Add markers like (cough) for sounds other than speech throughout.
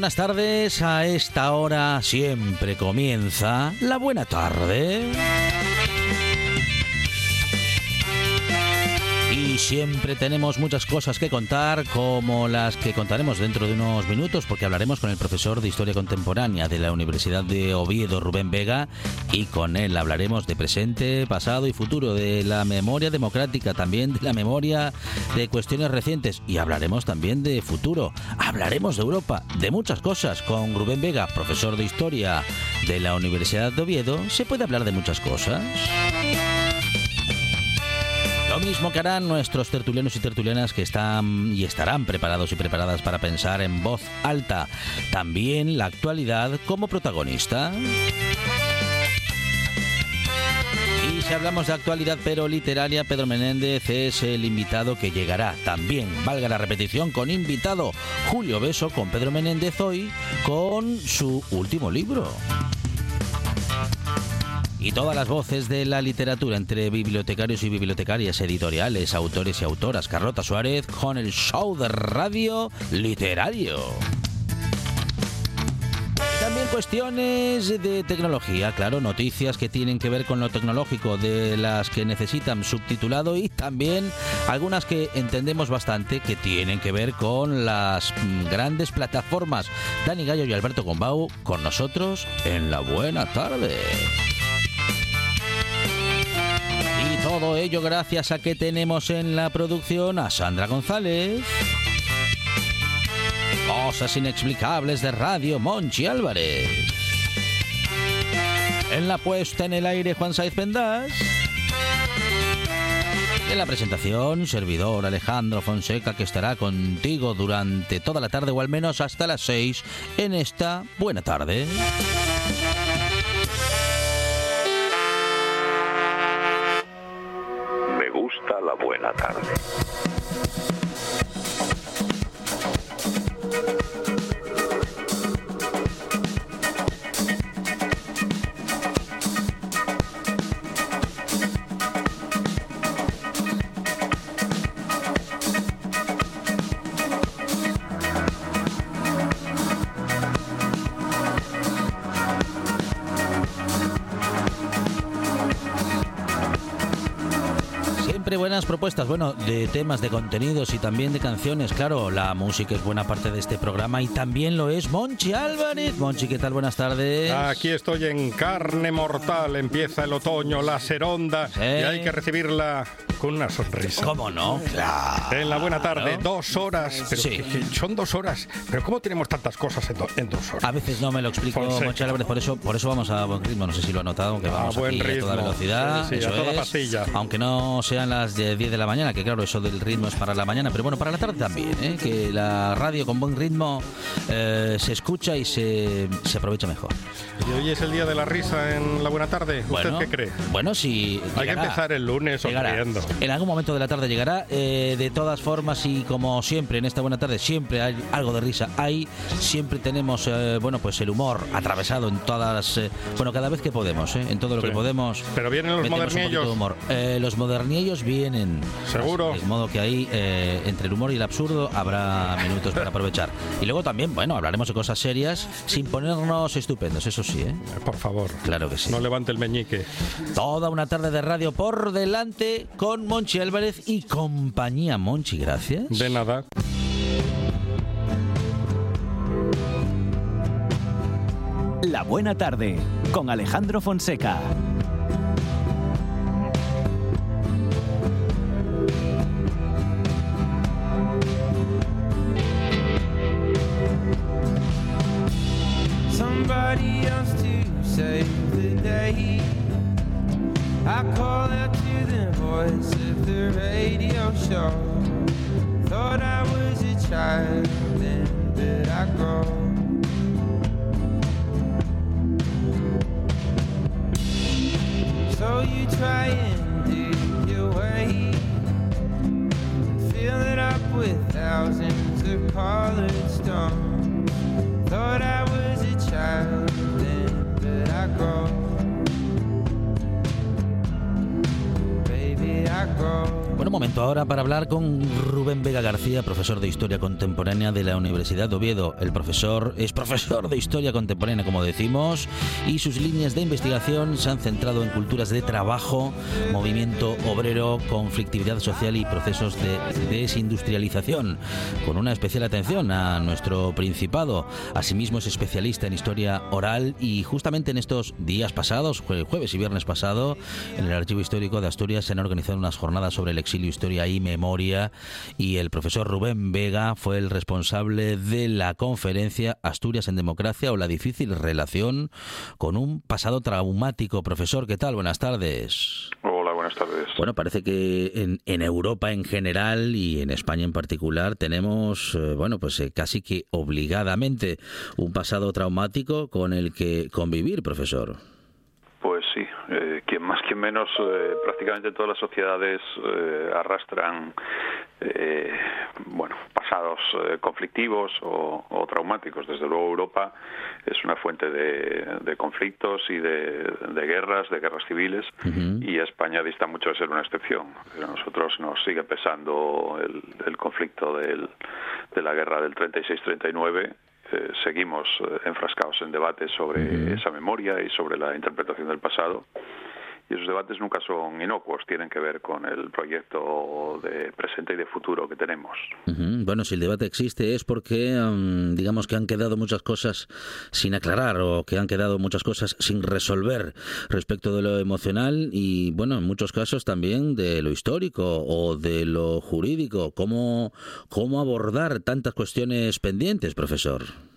Buenas tardes. A esta hora siempre comienza la buena tarde. Siempre tenemos muchas cosas que contar, como las que contaremos dentro de unos minutos, porque hablaremos con el profesor de Historia Contemporánea de la Universidad de Oviedo, Rubén Vega, y con él hablaremos de presente, pasado y futuro, de la memoria democrática, también de la memoria de cuestiones recientes, y hablaremos también de futuro, hablaremos de Europa, de muchas cosas. Con Rubén Vega, profesor de Historia de la Universidad de Oviedo, se puede hablar de muchas cosas. Mismo que harán nuestros tertulianos y tertulianas que están y estarán preparados y preparadas para pensar en voz alta. También la actualidad como protagonista. Y si hablamos de actualidad pero literaria, Pedro Menéndez es el invitado que llegará. También, valga la repetición, con invitado Julio Beso con Pedro Menéndez hoy con su último libro y todas las voces de la literatura entre bibliotecarios y bibliotecarias, editoriales, autores y autoras. Carlota Suárez con el show de radio literario. También cuestiones de tecnología, claro, noticias que tienen que ver con lo tecnológico, de las que necesitan subtitulado y también algunas que entendemos bastante que tienen que ver con las grandes plataformas. Dani Gallo y Alberto Gombau con nosotros en la buena tarde. Todo ello gracias a que tenemos en la producción a Sandra González. Cosas inexplicables de radio Monchi Álvarez. En la puesta en el aire Juan Saiz Pendas. En la presentación, servidor Alejandro Fonseca que estará contigo durante toda la tarde o al menos hasta las 6 en esta buena tarde. La buena tarde. Propuestas, bueno, de temas, de contenidos y también de canciones. Claro, la música es buena parte de este programa y también lo es Monchi Álvarez. Monchi, ¿qué tal? Buenas tardes. Aquí estoy en carne mortal. Empieza el otoño, la seronda Sí. y hay que recibirla con una sonrisa. ¿Cómo no? Claro. En la buena tarde, dos horas. Pero Sí. que- que son dos horas. Pero ¿cómo tenemos tantas cosas en, do- en dos horas? A veces no me lo explico, Fonseca. Monchi Álvarez, por eso, por eso vamos a buen ritmo. No sé si lo ha notado, que A vamos buen aquí a toda ritmo. velocidad. Sí, sí, a eso toda es. pastilla. Aunque no sean las de 10 de la mañana, que claro, eso del ritmo es para la mañana, pero bueno, para la tarde también, ¿eh? que la radio con buen ritmo eh, se escucha y se, se aprovecha mejor. Y hoy es el día de la risa en la buena tarde. ¿Usted Bueno, qué cree? Bueno, si Hay que empezar el lunes sonriendo. En algún momento de la tarde llegará. eh, de todas formas, y como siempre en esta buena tarde, siempre hay algo de risa. Hay, siempre tenemos, eh, bueno, pues el humor atravesado en todas, eh, bueno, cada vez que podemos, eh, en todo lo Sí. que podemos. Pero vienen los modernillos. humor. Los modernillos vienen. ¿Seguro? De modo que ahí, eh, entre el humor y el absurdo, habrá minutos para aprovechar. Y luego también, bueno, hablaremos de cosas serias sin ponernos estupendos, eso sí, ¿eh? Eh, Por favor. Claro que sí. No levante el meñique. Toda una tarde de radio por delante con Monchi Álvarez y compañía. Monchi, gracias. De nada. La Buena Tarde con Alejandro Fonseca. Somebody else to save the day. I call out to the voice of the radio show. Thought I was a child, para hablar con García, profesor de Historia Contemporánea de la Universidad de Oviedo. El profesor es profesor de Historia Contemporánea, como decimos, y sus líneas de investigación se han centrado en culturas de trabajo, movimiento obrero, conflictividad social y procesos de desindustrialización, con una especial atención a nuestro Principado. Asimismo es especialista en historia oral y justamente en estos días pasados, jue- jueves y viernes pasado, en el Archivo Histórico de Asturias se han organizado unas jornadas sobre el exilio, historia y memoria y el profesor Rubén Vega fue el responsable de la conferencia Asturias en Democracia o la difícil relación con un pasado traumático. Profesor, ¿qué tal? Buenas tardes. Hola, buenas tardes. Bueno, parece que en, en Europa en general y en España en particular tenemos, eh, bueno, pues eh, casi que obligadamente un pasado traumático con el que convivir, profesor. Pues sí, eh, más, quien menos, eh, prácticamente todas las sociedades eh, arrastran, eh, bueno, pasados eh, conflictivos o, o traumáticos. Desde luego Europa es una fuente de, de conflictos y de, de guerras, de guerras civiles, y España dista mucho de ser una excepción. A nosotros nos sigue pesando el, el conflicto del- de la guerra del 36-39 eh, seguimos enfrascados en debates sobre esa memoria y sobre la interpretación del pasado. Y esos debates nunca son inocuos, tienen que ver con el proyecto de presente y de futuro que tenemos. Bueno, si el debate existe es porque, mm, digamos que han quedado muchas cosas sin aclarar o que han quedado muchas cosas sin resolver respecto de lo emocional y, bueno, en muchos casos también de lo histórico o de lo jurídico. ¿Cómo, cómo abordar tantas cuestiones pendientes, profesor?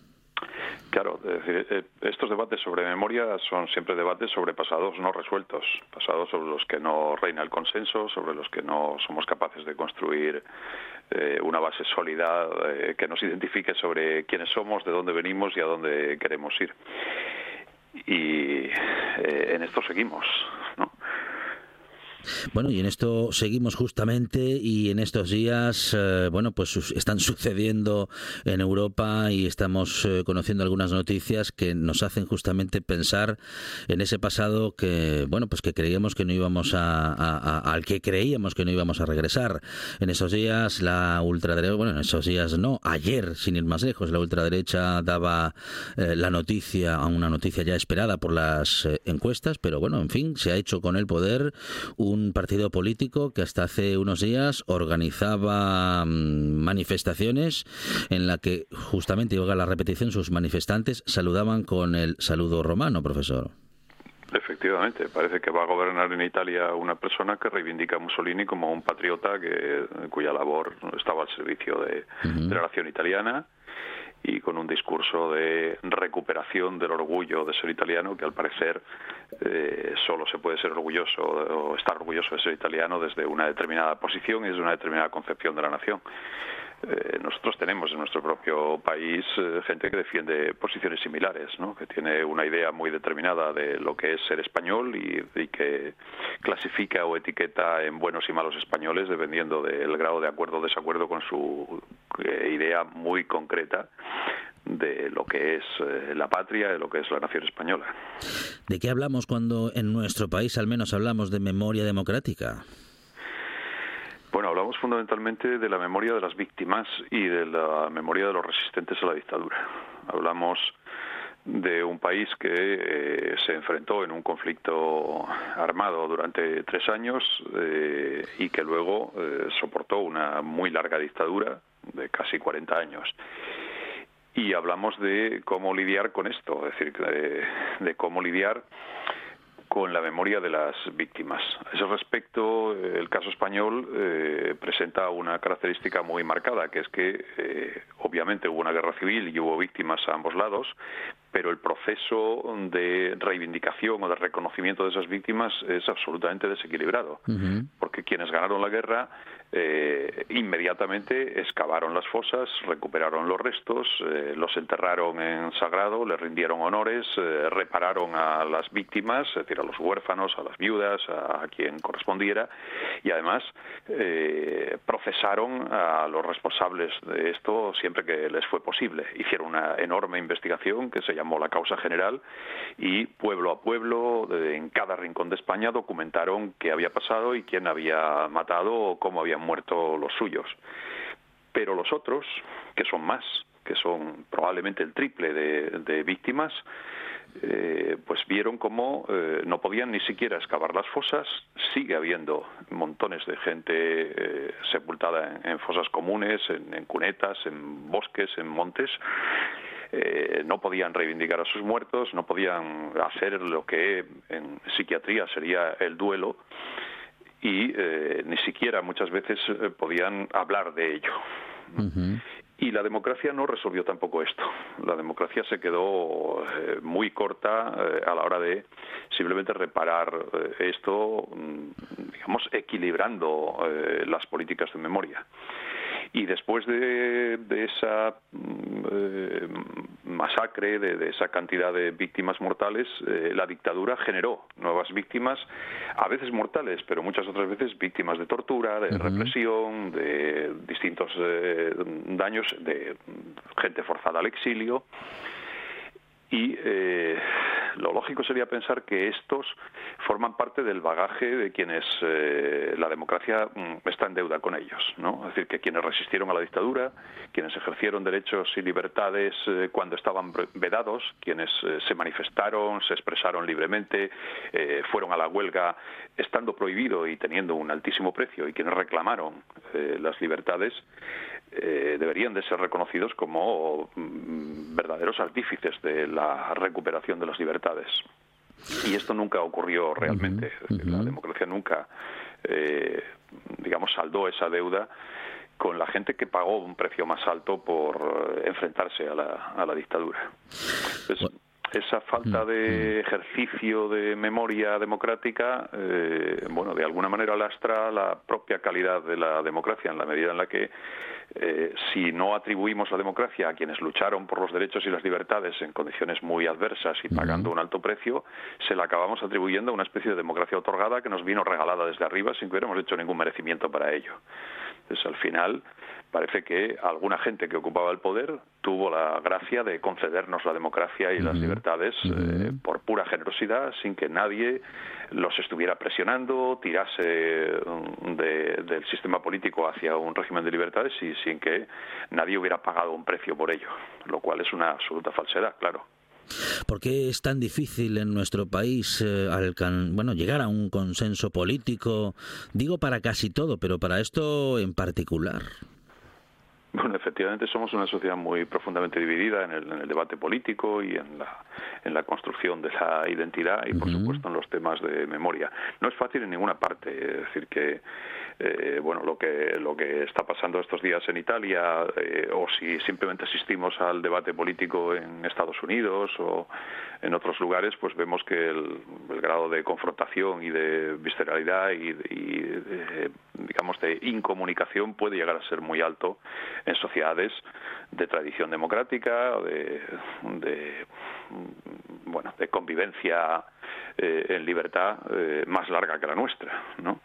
Claro, eh, estos debates sobre memoria son siempre debates sobre pasados no resueltos, pasados sobre los que no reina el consenso, sobre los que no somos capaces de construir eh, una base sólida eh, que nos identifique sobre quiénes somos, de dónde venimos y a dónde queremos ir. Y en esto seguimos. Bueno, y en esto seguimos justamente y en estos días, eh, bueno, pues están (laughs) sucediendo en Europa y estamos eh, conociendo algunas noticias que nos hacen justamente pensar en ese pasado que, bueno, pues que creíamos que no íbamos a- al que creíamos que no íbamos a regresar. En esos días la ultraderecha, bueno, en esos días no, ayer, sin ir más lejos, la ultraderecha daba eh, la noticia, a una noticia ya esperada por las eh, encuestas, pero bueno, en fin, se ha hecho con el poder un partido político que hasta hace unos días organizaba mm, manifestaciones en la que justamente, y valga la repetición, sus manifestantes saludaban con el saludo romano, profesor. Efectivamente, parece que va a gobernar en Italia una persona que reivindica a Mussolini como un patriota que, cuya labor estaba al servicio de, de la nación italiana y con un discurso de recuperación del orgullo de ser italiano que al parecer eh, solo se puede ser orgulloso o estar orgulloso de ser italiano desde una determinada posición y desde una determinada concepción de la nación. Eh, nosotros tenemos en nuestro propio país eh, gente que defiende posiciones similares, ¿no? que tiene una idea muy determinada de lo que es ser español y, que clasifica o etiqueta en buenos y malos españoles dependiendo del grado de acuerdo o desacuerdo con su eh, idea muy concreta de lo que es la patria, de lo que es la nación española. ¿De qué hablamos cuando en nuestro país al menos hablamos de memoria democrática? Bueno, hablamos fundamentalmente de la memoria de las víctimas y de la memoria de los resistentes a la dictadura. Hablamos de un país que eh, se enfrentó en un conflicto armado durante tres años eh, y que luego eh, soportó una muy larga dictadura de casi 40 años. Y hablamos de cómo lidiar con esto, es decir, de, de cómo lidiar con la memoria de las víctimas. A ese respecto, eh, el caso español eh, presenta una característica muy marcada, que es que eh, obviamente hubo una guerra civil y hubo víctimas a ambos lados, pero el proceso de reivindicación o de reconocimiento de esas víctimas es absolutamente desequilibrado, porque quienes ganaron la guerra eh, inmediatamente excavaron las fosas, recuperaron los restos, eh, los enterraron en sagrado, les rindieron honores, eh, repararon a las víctimas, es decir, a los huérfanos, a las viudas, a, quien correspondiera, y además procesaron a los responsables de esto siempre que les fue posible. Hicieron una enorme investigación que se llamó la causa general y pueblo a pueblo, en cada rincón de España, documentaron qué había pasado y quién había matado o cómo habían muerto los suyos. Pero los otros, que son más, que son probablemente el triple de, víctimas, eh, pues vieron cómo eh, no podían ni siquiera excavar las fosas, sigue habiendo montones de gente eh, sepultada en, fosas comunes, en, cunetas, en bosques, en montes. no podían reivindicar a sus muertos, no podían hacer lo que en psiquiatría sería el duelo, y eh, ni siquiera muchas veces eh, podían hablar de ello. Y la democracia no resolvió tampoco esto. La democracia se quedó eh, muy corta a la hora de simplemente reparar esto, mm, digamos, equilibrando las políticas de memoria. Y después de, esa mm, eh, masacre, de, esa cantidad de víctimas mortales, eh, la dictadura generó nuevas víctimas, a veces mortales, pero muchas otras veces víctimas de tortura, de represión, de distintos eh, daños, de gente forzada al exilio. Y lo lógico sería pensar que estos forman parte del bagaje de quienes eh, la democracia mm, está en deuda con ellos, ¿no? Es decir, que quienes resistieron a la dictadura, quienes ejercieron derechos y libertades eh, cuando estaban vedados, quienes eh, se manifestaron, se expresaron libremente, fueron a la huelga estando prohibido y teniendo un altísimo precio, y quienes reclamaron las libertades, deberían de ser reconocidos como mm, verdaderos artífices de la recuperación de las libertades. Y esto nunca ocurrió realmente. La democracia nunca, eh, digamos, saldó esa deuda con la gente que pagó un precio más alto por eh, enfrentarse a la, a la dictadura. Esa falta de ejercicio de memoria democrática, eh, bueno, de alguna manera lastra la propia calidad de la democracia en la medida en la que eh, si no atribuimos la democracia a quienes lucharon por los derechos y las libertades en condiciones muy adversas y pagando un alto precio, se la acabamos atribuyendo a una especie de democracia otorgada que nos vino regalada desde arriba sin que hubiéramos hecho ningún merecimiento para ello. Entonces, al final, parece que alguna gente que ocupaba el poder tuvo la gracia de concedernos la democracia y las libertades eh, por pura generosidad, sin que nadie los estuviera presionando, tirase mm, del sistema político hacia un régimen de libertades y sin que nadie hubiera pagado un precio por ello, lo cual es una absoluta falsedad, claro. ¿Por qué es tan difícil en nuestro país eh, bueno, llegar a un consenso político? Digo para casi todo, pero para esto en particular. Bueno, efectivamente somos una sociedad muy profundamente dividida en el, debate político y en la, en la construcción de la identidad y, por supuesto, en los temas de memoria. No es fácil en ninguna parte, es decir, que eh, bueno, lo que, lo que está pasando estos días en Italia, eh, o si simplemente asistimos al debate político en Estados Unidos o en otros lugares, pues vemos que el, grado de confrontación y de visceralidad y, de, digamos, de incomunicación puede llegar a ser muy alto en sociedades de tradición democrática, de, de bueno, de convivencia eh, en libertad eh, más larga que la nuestra, ¿no?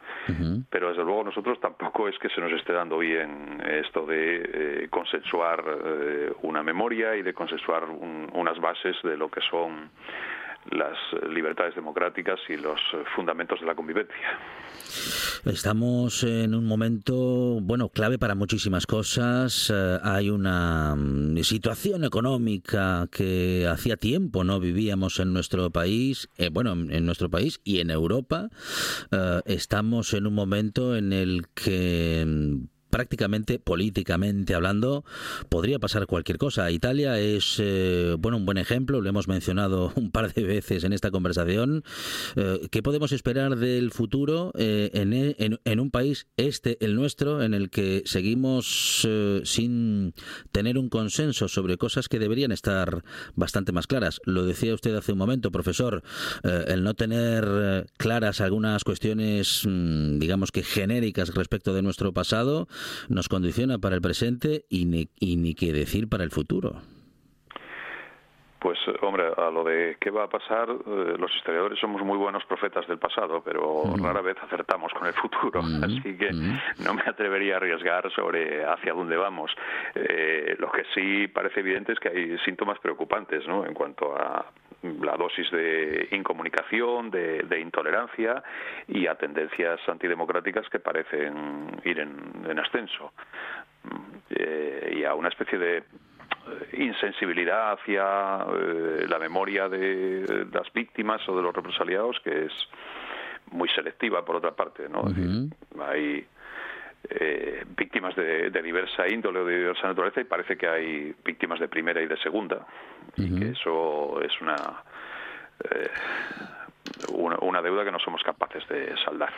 Pero desde luego nosotros tampoco es que se nos esté dando bien esto de eh, consensuar una memoria y de consensuar unas bases de lo que son las libertades democráticas y los fundamentos de la convivencia. Estamos en un momento, bueno, clave para muchísimas cosas. Eh, hay una mm, situación económica que hacía tiempo no vivíamos en nuestro país, eh, bueno, en nuestro país y en Europa. Eh, estamos en un momento en el que mm, prácticamente políticamente hablando podría pasar cualquier cosa. Italia es eh, bueno un buen ejemplo, lo hemos mencionado (laughs) un par de veces en esta conversación. Eh, ¿Qué podemos esperar del futuro eh, en, en, un país este el nuestro en el que seguimos sin tener un consenso sobre cosas que deberían estar bastante más claras? Lo decía usted hace un momento, profesor, el no tener claras algunas cuestiones, mm, digamos que genéricas respecto de nuestro pasado nos condiciona para el presente y ni, y ni qué decir para el futuro. Pues, hombre, a lo de qué va a pasar, eh, los historiadores somos muy buenos profetas del pasado, pero rara vez acertamos con el futuro, así que no me atrevería a arriesgar sobre hacia dónde vamos. Eh, lo que sí parece evidente es que hay síntomas preocupantes, ¿no? En cuanto a la dosis de incomunicación, de, intolerancia y a tendencias antidemocráticas que parecen ir en, ascenso. Eh, y a una especie de eh, insensibilidad hacia eh, la memoria de las víctimas o de los represaliados que es muy selectiva por otra parte no hay eh, víctimas de, diversa índole o de diversa naturaleza y parece que hay víctimas de primera y de segunda. Y que eso es una una, deuda que no somos capaces de saldar.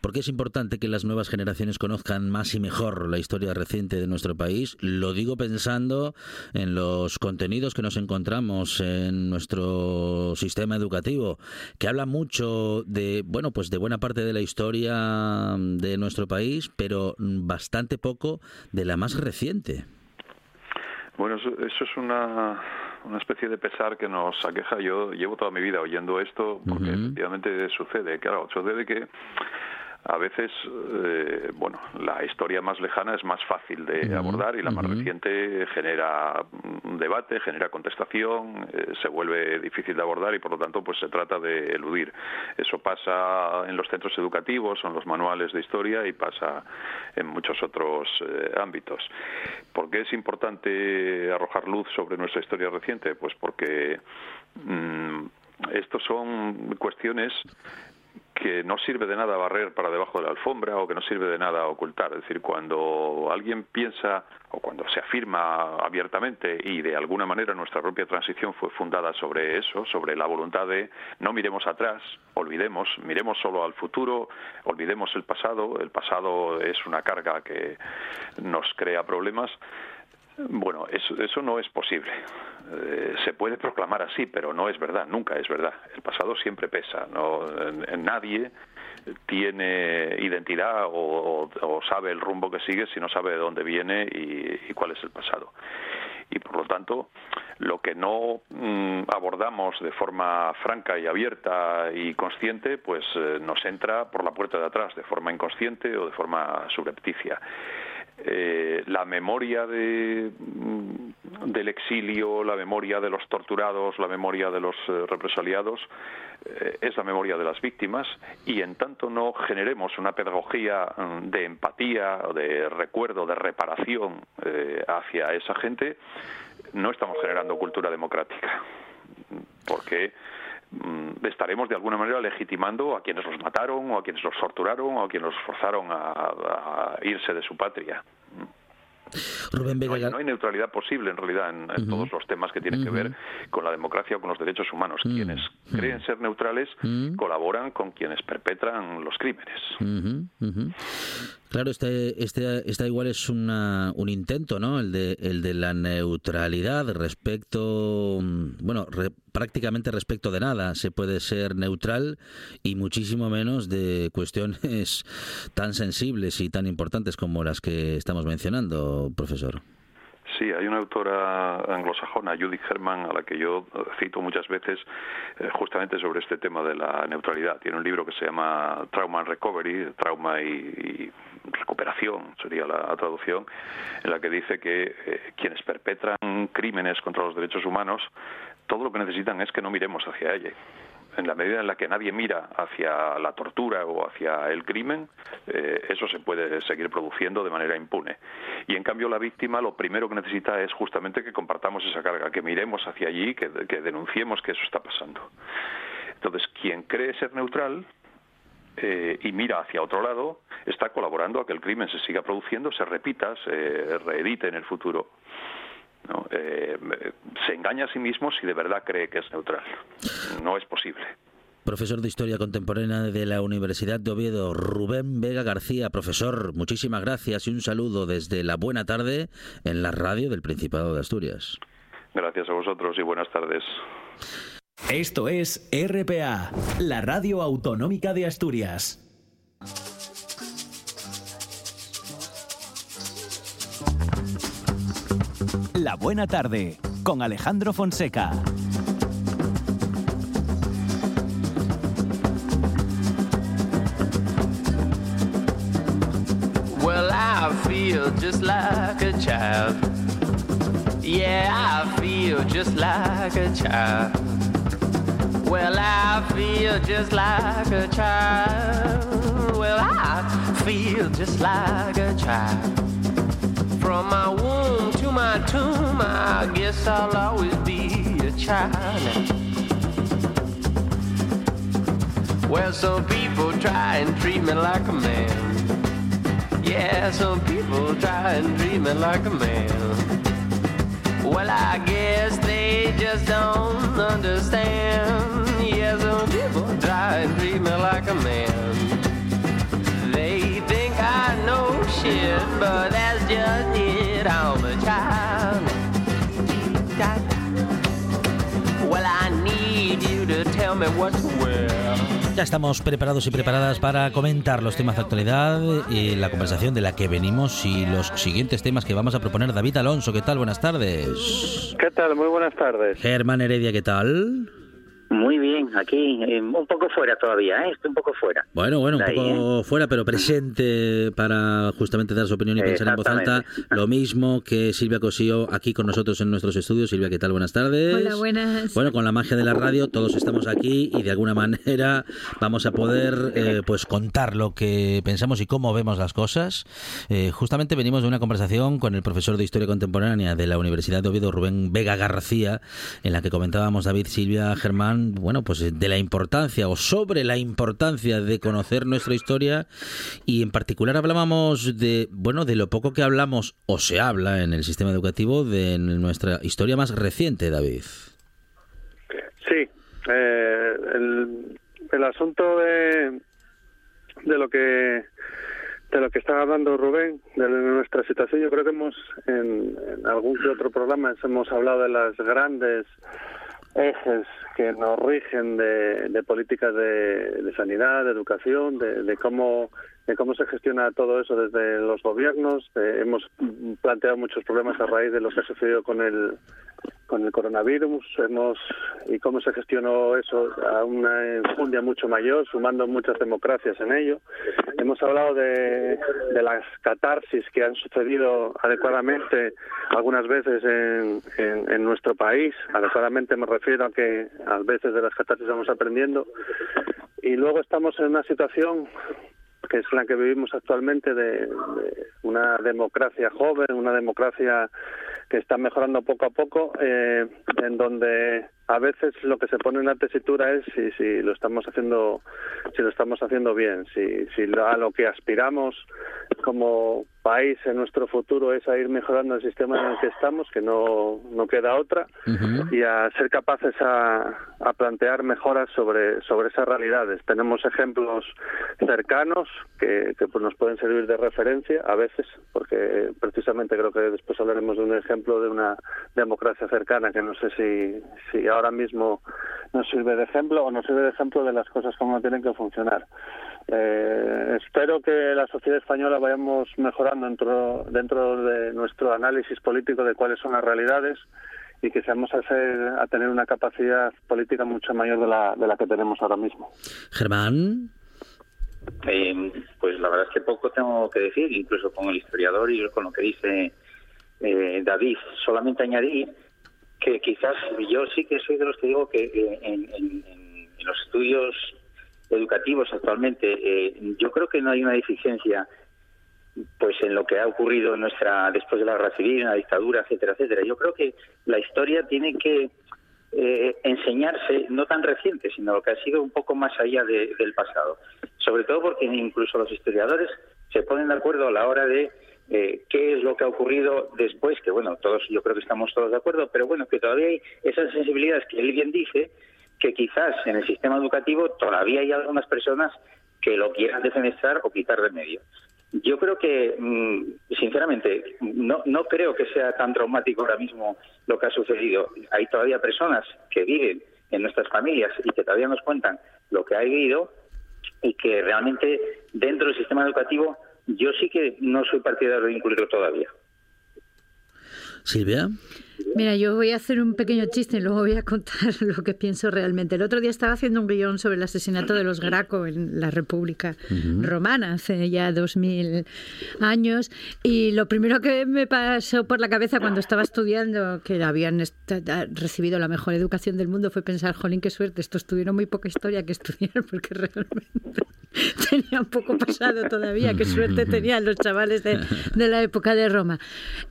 ¿Por qué es importante que las nuevas generaciones conozcan más y mejor la historia reciente de nuestro país? Lo digo pensando en los contenidos que nos encontramos en nuestro sistema educativo, que habla mucho de, bueno, pues de buena parte de la historia de nuestro país, pero bastante poco de la más reciente. Bueno, eso es una una especie de pesar que nos aqueja. Yo llevo toda mi vida oyendo esto porque efectivamente sucede. Claro, sucede que a veces, eh, bueno, la historia más lejana es más fácil de abordar y la más reciente genera debate, genera contestación, eh, se vuelve difícil de abordar y por lo tanto pues se trata de eludir. Eso pasa en los centros educativos, en los manuales de historia y pasa en muchos otros eh, ámbitos. ¿Por qué es importante arrojar luz sobre nuestra historia reciente? Pues porque mm, estos son cuestiones que no sirve de nada barrer para debajo de la alfombra o que no sirve de nada ocultar. Es decir, cuando alguien piensa o cuando se afirma abiertamente y de alguna manera nuestra propia transición fue fundada sobre eso, sobre la voluntad de no miremos atrás, olvidemos, miremos solo al futuro, olvidemos el pasado, el pasado es una carga que nos crea problemas, bueno, eso, eso no es posible. Eh, se puede proclamar así, pero no es verdad, nunca es verdad. El pasado siempre pesa. No, nadie tiene identidad o, sabe el rumbo que sigue si no sabe de dónde viene y, cuál es el pasado. Y por lo tanto, lo que no mm, abordamos de forma franca y abierta y consciente, pues eh, nos entra por la puerta de atrás, de forma inconsciente o de forma subrepticia. Eh, la memoria de, mm, del exilio, la memoria de los torturados, la memoria de los eh, represaliados, eh, es la memoria de las víctimas y en tanto no generemos una pedagogía mm, de empatía, de recuerdo, de reparación hacia esa gente, no estamos generando cultura democrática. Porque estaremos de alguna manera legitimando a quienes los mataron o a quienes los torturaron o a quienes los forzaron a, irse de su patria. no, hay, neutralidad posible en realidad en, todos los temas que tienen que ver con la democracia o con los derechos humanos. Quienes creen ser neutrales colaboran con quienes perpetran los crímenes. Claro, este, este, esta igual es una, un intento, ¿no? El de, el de la neutralidad respecto, bueno, prácticamente respecto de nada se puede ser neutral y muchísimo menos de cuestiones tan sensibles y tan importantes como las que estamos mencionando, profesor. Sí, hay una autora anglosajona, Judith Herman, a la que yo cito muchas veces eh, justamente sobre este tema de la neutralidad. Tiene un libro que se llama Trauma and Recovery, Trauma y, Recuperación, sería la traducción, en la que dice que eh, quienes perpetran crímenes contra los derechos humanos, todo lo que necesitan es que no miremos hacia ella en la medida en la que nadie mira hacia la tortura o hacia el crimen, eh, eso se puede seguir produciendo de manera impune. Y en cambio la víctima lo primero que necesita es justamente que compartamos esa carga, que miremos hacia allí, que, denunciemos que eso está pasando. Entonces, quien cree ser neutral eh, y mira hacia otro lado, está colaborando a que el crimen se siga produciendo, se repita, se reedite en el futuro. ¿No? Eh, se engaña a sí mismo si de verdad cree que es neutral. No es posible. Profesor de Historia Contemporánea de la Universidad de Oviedo, Rubén Vega García. Profesor, muchísimas gracias y un saludo desde la buena tarde en la radio del Principado de Asturias. Gracias a vosotros y buenas tardes. Esto es RPA, la radio autonómica de Asturias. La buena tarde con Alejandro Fonseca. Well, I feel just like a child. Yeah, I feel just like a child. Well, I feel just like a child. Well, I feel just like a child. From my womb my tomb, I guess I'll always be a child. Well, some people try and treat me like a man. Yeah, some people try and treat me like a man. Well, I guess they just don't understand. Yeah, some people try and treat me like a man. They think I know shit, but that's just it. I'm Ya estamos preparados y preparadas para comentar los temas de actualidad y la conversación de la que venimos y los siguientes temas que vamos a proponer. David Alonso, ¿qué tal? Buenas tardes. ¿Qué tal? Muy buenas tardes. Germán Heredia, ¿qué tal? Muy bien, aquí eh, un poco fuera todavía, ¿eh? estoy un poco fuera. Bueno, bueno, un ahí, poco fuera, pero presente para justamente dar su opinión y pensar en voz alta. Lo mismo que Silvia Cosío aquí con nosotros en nuestros estudios. Silvia, ¿qué tal? Buenas tardes. Hola, buenas. Bueno, con la magia de la radio todos estamos aquí y de alguna manera vamos a poder eh, pues contar lo que pensamos y cómo vemos las cosas. Eh, justamente venimos de una conversación con el profesor de Historia Contemporánea de la Universidad de Oviedo, Rubén Vega García, en la que comentábamos David, Silvia, Germán, bueno, pues de la importancia o sobre la importancia de conocer nuestra historia y en particular hablábamos de, bueno, de lo poco que hablamos o se habla en el sistema educativo de nuestra historia más reciente, David. Sí, eh, el, el asunto de, de lo que de lo que estaba hablando Rubén, de nuestra situación, yo creo que hemos en, en algún que otro programa hemos hablado de las grandes ejes que nos rigen de, de políticas de, sanidad, de educación, de, de cómo de cómo se gestiona todo eso desde los gobiernos. Eh, hemos planteado muchos problemas a raíz de lo que ha sucedido con el con el coronavirus hemos y cómo se gestionó eso a una enjundia mucho mayor, sumando muchas democracias en ello. Hemos hablado de, de las catarsis que han sucedido adecuadamente algunas veces en, nuestro país. Adecuadamente me refiero a que a veces de las catarsis vamos aprendiendo. Y luego estamos en una situación que es la que vivimos actualmente de una democracia joven, una democracia que está mejorando poco a poco, eh, en donde a veces lo que se pone en la tesitura es si, si lo estamos haciendo si lo estamos haciendo bien, si, si a lo que aspiramos como país en nuestro futuro es a ir mejorando el sistema en el que estamos, que no, no queda otra, y a ser capaces a, a plantear mejoras sobre, sobre esas realidades. Tenemos ejemplos cercanos que, que pues nos pueden servir de referencia a veces, porque precisamente creo que después hablaremos de un ejemplo de una democracia cercana que no sé si, si ahora mismo nos sirve de ejemplo o nos sirve de ejemplo de las cosas como tienen que funcionar. Eh, espero que la sociedad española vayamos mejorando dentro, dentro de nuestro análisis político de cuáles son las realidades y que seamos a, ser, a tener una capacidad política mucho mayor de la, de la que tenemos ahora mismo. Germán. Eh, pues la verdad es que poco tengo que decir, incluso con el historiador y con lo que dice eh, David. Solamente añadir que quizás yo sí que soy de los que digo que eh, en, los estudios educativos actualmente eh, yo creo que no hay una deficiencia pues en lo que ha ocurrido en nuestra después de la guerra civil, en la dictadura, etcétera, etcétera. Yo creo que la historia tiene que eh, enseñarse, no tan reciente, sino lo que ha sido un poco más allá del pasado. Sobre todo porque incluso los historiadores se ponen de acuerdo a la hora de eh, qué es lo que ha ocurrido después, que bueno, todos yo creo que estamos todos de acuerdo, pero bueno, que todavía hay esas sensibilidades que él bien dice, que quizás en el sistema educativo todavía hay algunas personas que lo quieran defenestrar o quitar de medio. Yo creo que, mm, sinceramente, no, no creo que sea tan traumático ahora mismo lo que ha sucedido. Hay todavía personas que viven en nuestras familias y que todavía nos cuentan lo que ha vivido y que realmente dentro del sistema educativo yo sí que no soy partidario de incluirlo todavía. Silvia. Mira, yo voy a hacer un pequeño chiste y luego voy a contar (laughs) lo que pienso realmente. El otro día estaba haciendo un guion sobre el asesinato de los Graco en la República Romana, hace ya dos mil años, y lo primero que me pasó por la cabeza cuando estaba estudiando que habían recibido la mejor educación del mundo fue pensar, jolín, qué suerte, estos tuvieron muy poca historia que estudiar (laughs) porque realmente (laughs) tenían poco pasado todavía, qué suerte tenían los chavales de, de la época de Roma.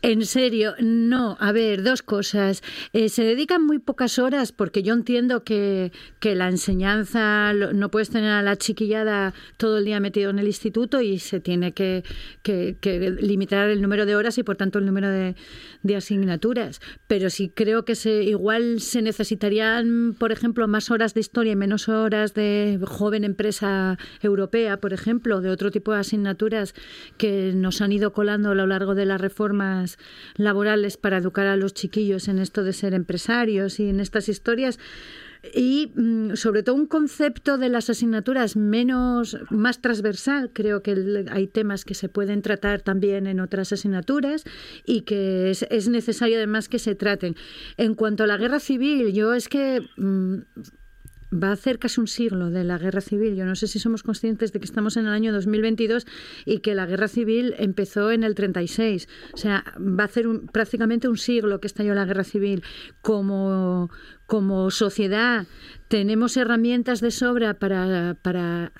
En serio, no, a ver, dos cosas. Eh, se dedican muy pocas horas porque yo entiendo que, que la enseñanza, no puedes tener a la chiquillada todo el día metido en el instituto y se tiene que, que, limitar el número de horas y por tanto el número de, de asignaturas. Pero sí creo que se, igual se necesitarían, por ejemplo, más horas de historia y menos horas de joven empresa europea, por ejemplo, de otro tipo de asignaturas que nos han ido colando a lo largo de las reformas laborales para educar a los chiquillos en esto de ser empresarios y en estas historias. Y mm, sobre todo un concepto de las asignaturas menos más transversal. Creo que hay temas que se pueden tratar también en otras asignaturas y que es, es necesario además que se traten. En cuanto a la guerra civil yo es que mm, va a hacer casi un siglo de la guerra civil. Yo no sé si somos conscientes de que estamos en el año 2022 y que la guerra civil empezó en el 36. O sea, va a hacer prácticamente un siglo que estalló la guerra civil. Como, como sociedad tenemos herramientas de sobra para, para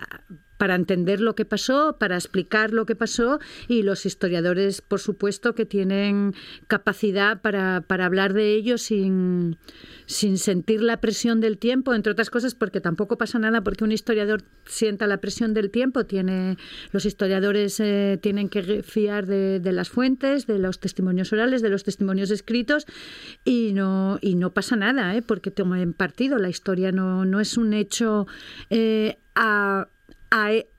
para entender lo que pasó, para explicar lo que pasó y los historiadores, por supuesto, que tienen capacidad para, para hablar de ello sin, sin sentir la presión del tiempo, entre otras cosas porque tampoco pasa nada porque un historiador sienta la presión del tiempo, tiene los historiadores eh, tienen que fiar de, de, las fuentes, de los testimonios orales, de los testimonios escritos y no, y no pasa nada, ¿eh? porque toman partido, la historia no, no es un hecho eh, a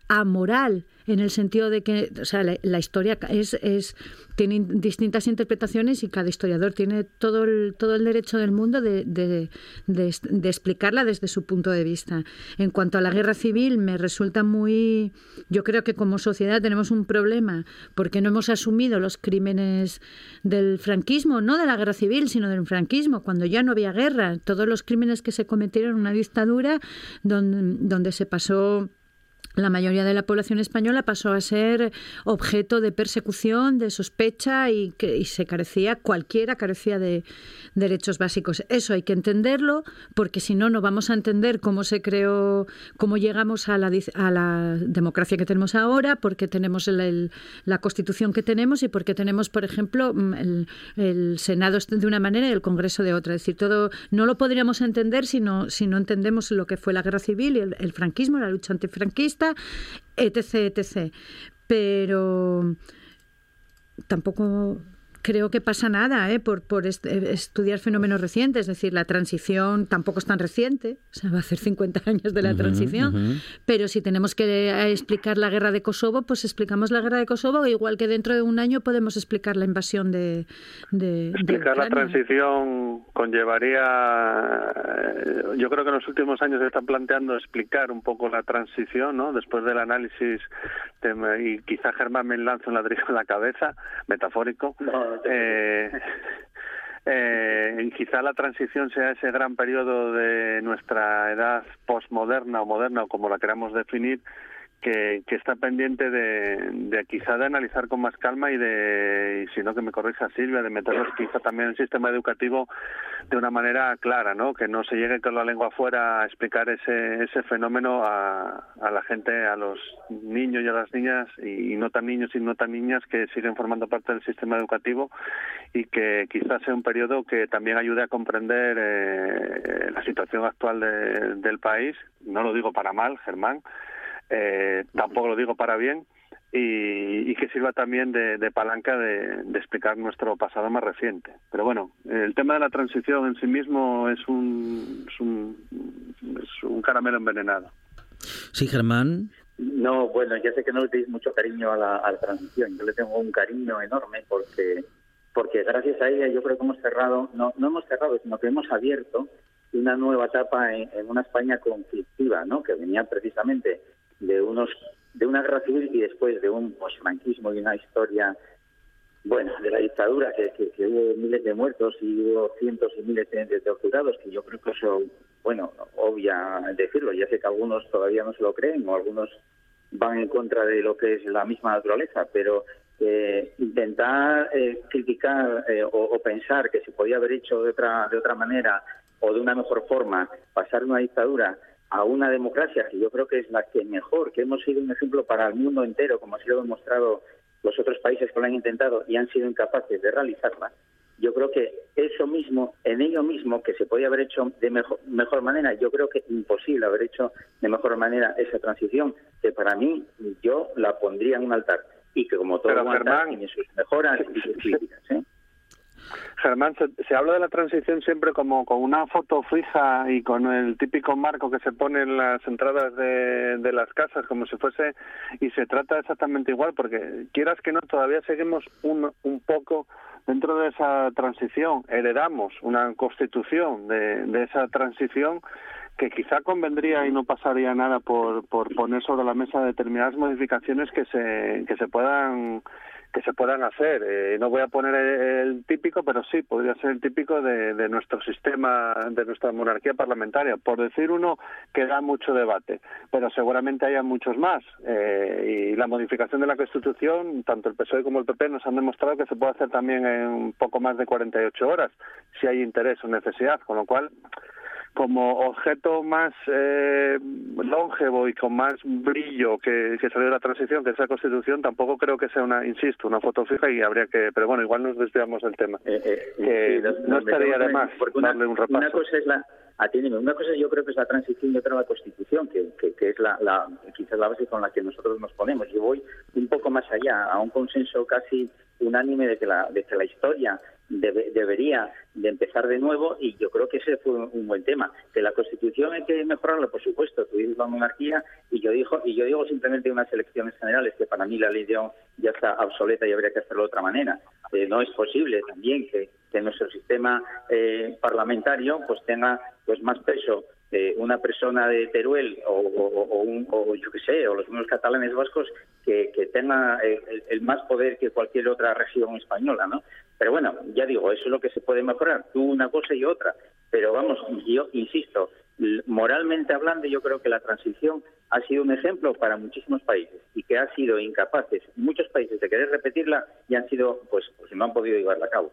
amoral en el sentido de que o sea, la, historia es, es, tiene distintas interpretaciones y cada historiador tiene todo el, todo el derecho del mundo de, de, de, explicarla desde su punto de vista. En cuanto a la guerra civil, me resulta muy... Yo creo que como sociedad tenemos un problema porque no hemos asumido los crímenes del franquismo, no de la guerra civil, sino del franquismo, cuando ya no había guerra. Todos los crímenes que se cometieron en una dictadura donde, donde se pasó la mayoría de la población española pasó a ser objeto de persecución, de sospecha y que se carecía, cualquiera carecía de derechos básicos. Eso hay que entenderlo porque si no, no vamos a entender cómo se creó, cómo llegamos a la, a la democracia que tenemos ahora, porque tenemos la constitución que tenemos y porque tenemos, por ejemplo, mm, el, Senado de una manera y el Congreso de otra. Es decir, todo no lo podríamos entender si no, si no entendemos lo que fue la guerra civil y el franquismo, la lucha antifranquista etc., etc. Pero tampoco creo que pasa nada ¿eh? por, por estudiar fenómenos recientes, es decir, la transición tampoco es tan reciente, o sea, va a hacer 50 años de la transición, pero si tenemos que eh, explicar la guerra de Kosovo, pues explicamos la guerra de Kosovo, igual que dentro de un año podemos explicar la invasión de... de explicar la transición conllevaría, eh, yo creo que en los últimos años se está planteando explicar un poco la transición, ¿no? Después del análisis, y quizá Germán me lanza un ladrillo (laughs) en la cabeza, metafórico, eh, eh, quizá la transición sea ese gran periodo de nuestra edad postmoderna o moderna o como la queramos definir que, que está pendiente de, de, quizá de analizar con más calma y de, y si no que me corrija Silvia, de meterlos quizá también en el sistema educativo de una manera clara, ¿no? Que no se llegue con la lengua afuera a explicar ese, ese fenómeno a, la gente, a los niños y a las niñas, y, no tan niños y no tan niñas que siguen formando parte del sistema educativo y que quizás sea un periodo que también ayude a comprender eh, la situación actual de, del país. No lo digo para mal, Germán, eh, tampoco lo digo para bien, y, y que sirva también de, de palanca de, de, explicar nuestro pasado más reciente. Pero bueno, el tema de la transición en sí mismo es un, es un, es un caramelo envenenado. Sí, Germán. No, bueno, ya sé que no le tenéis mucho cariño a la, a la transición. Yo le tengo un cariño enorme porque porque gracias a ella yo creo que hemos cerrado, no, no hemos cerrado, sino que hemos abierto una nueva etapa en, en una España conflictiva, ¿no? que venía precisamente de unos de una guerra civil y después de un posfranquismo y una historia bueno de la dictadura que, que, hubo miles de muertos y hubo cientos y miles de, de torturados que yo creo que eso bueno obvia decirlo ya sé que algunos todavía no se lo creen o algunos van en contra de lo que es la misma naturaleza pero eh, intentar eh, criticar eh, o, o pensar que se podía haber hecho de otra de otra manera o de una mejor forma pasar una dictadura a una democracia que yo creo que es la que mejor, que hemos sido un ejemplo para el mundo entero, como ha sido demostrado los otros países que lo han intentado y han sido incapaces de realizarla, yo creo que eso mismo, en ello mismo, que se podía haber hecho de mejor, mejor manera, yo creo que imposible haber hecho de mejor manera esa transición, que para mí yo la pondría en un altar y que como todo Pero, Germán, tiene sus mejoras y sus críticas. ¿eh? Germán, se, se, habla de la transición siempre como con una foto fija y con el típico marco que se pone en las entradas de, de, las casas, como si fuese, y se trata exactamente igual, porque quieras que no, todavía seguimos un, un poco dentro de esa transición, heredamos una constitución de, de esa transición que quizá convendría y no pasaría nada por, por poner sobre la mesa determinadas modificaciones que se, que se puedan que se puedan hacer. Eh, no voy a poner el, típico, pero sí, podría ser el típico de, nuestro sistema, de nuestra monarquía parlamentaria. Por decir uno que da mucho debate, pero seguramente haya muchos más. Eh, y la modificación de la Constitución, tanto el PSOE como el PP nos han demostrado que se puede hacer también en poco más de 48 horas, si hay interés o necesidad, con lo cual como objeto más eh, longevo y con más brillo que, que, salió de la transición, que es la Constitución, tampoco creo que sea una, insisto, una foto fija y habría que, pero bueno, igual nos desviamos del tema. Eh, eh, que sí, no estaría de más darle un repaso. Una cosa es la, atiéndeme, una cosa yo creo que es la transición y otra la Constitución, que, que, que es la, la, quizás la base con la que nosotros nos ponemos. Yo voy un poco más allá, a un consenso casi unánime de que la, de que la historia Debe, debería de empezar de nuevo y yo creo que ese fue un buen tema. Que la Constitución hay que mejorarla, por supuesto, tuvimos la monarquía y yo digo, y yo digo simplemente unas elecciones generales que para mí la ley de ya está obsoleta y habría que hacerlo de otra manera. Eh, no es posible también que, nuestro sistema eh, parlamentario pues tenga pues más peso eh, una persona de Teruel o, un, o yo qué sé, o los mismos catalanes vascos que, tenga el, el, más poder que cualquier otra región española, ¿no? Pero bueno, ya digo, eso es lo que se puede mejorar, tú una cosa y otra. Pero vamos, yo insisto, moralmente hablando, yo creo que la transición ha sido un ejemplo para muchísimos países y que ha sido incapaces muchos países de querer repetirla y han sido, pues, pues no han podido llevarla a cabo.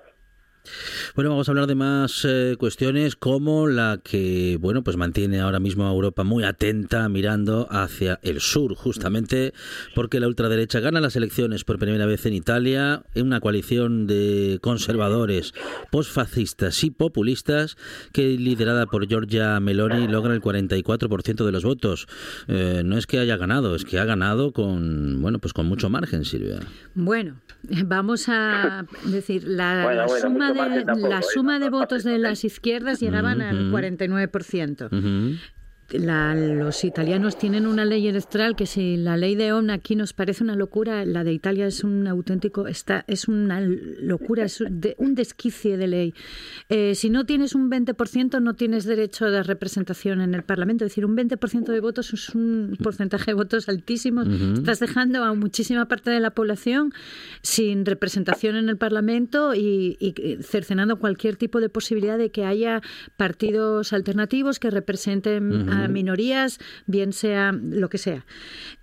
Bueno, vamos a hablar de más eh, cuestiones como la que, bueno, pues mantiene ahora mismo a Europa muy atenta mirando hacia el sur, justamente porque la ultraderecha gana las elecciones por primera vez en Italia, en una coalición de conservadores, postfascistas y populistas que liderada por Giorgia Meloni logra el 44% de los votos. Eh, no es que haya ganado, es que ha ganado con, bueno, pues con mucho margen, Silvia. Bueno, vamos a decir la, bueno, la bueno, suma de, la suma de votos de las izquierdas llegaban uh -huh. al 49%. Uh -huh. La, los italianos tienen una ley electoral que si la ley de ON aquí nos parece una locura, la de Italia es un auténtico, está, es una locura, es de, un desquicie de ley. Eh, si no tienes un 20% no tienes derecho de representación en el Parlamento, es decir, un 20% de votos es un porcentaje de votos altísimo, uh -huh. estás dejando a muchísima parte de la población sin representación en el Parlamento y, y cercenando cualquier tipo de posibilidad de que haya partidos alternativos que representen uh -huh. a sea minorías, bien sea lo que sea.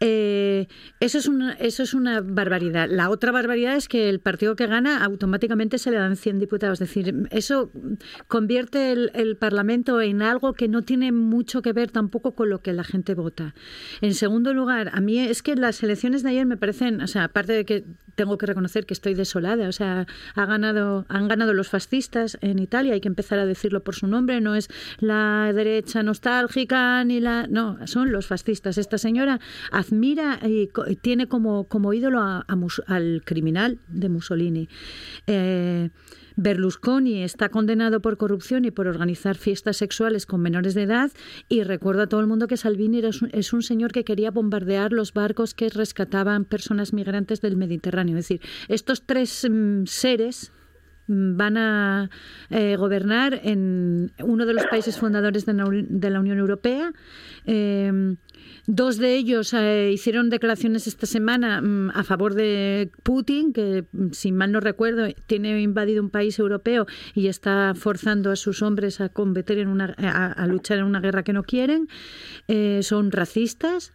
Eh, eso, es una, eso es una barbaridad. La otra barbaridad es que el partido que gana automáticamente se le dan 100 diputados. Es decir, eso convierte el, el Parlamento en algo que no tiene mucho que ver tampoco con lo que la gente vota. En segundo lugar, a mí es que las elecciones de ayer me parecen, o sea, aparte de que tengo que reconocer que estoy desolada, o sea, ha ganado, han ganado los fascistas en Italia, hay que empezar a decirlo por su nombre, no es la derecha nostálgica la, no, son los fascistas. Esta señora admira y tiene como, como ídolo al criminal de Mussolini. Eh, Berlusconi está condenado por corrupción y por organizar fiestas sexuales con menores de edad y recuerdo a todo el mundo que Salvini es un señor que quería bombardear los barcos que rescataban personas migrantes del Mediterráneo. Es decir, estos tres mm, seres van a eh, gobernar en uno de los países fundadores de la, Unión Europea. Eh, Dos de ellos eh, hicieron declaraciones esta semana mm, a favor de Putin, que, mm, si mal no recuerdo, tiene invadido un país europeo y está forzando a sus hombres a en una, a, luchar en una guerra que no quieren. Eh, son racistas.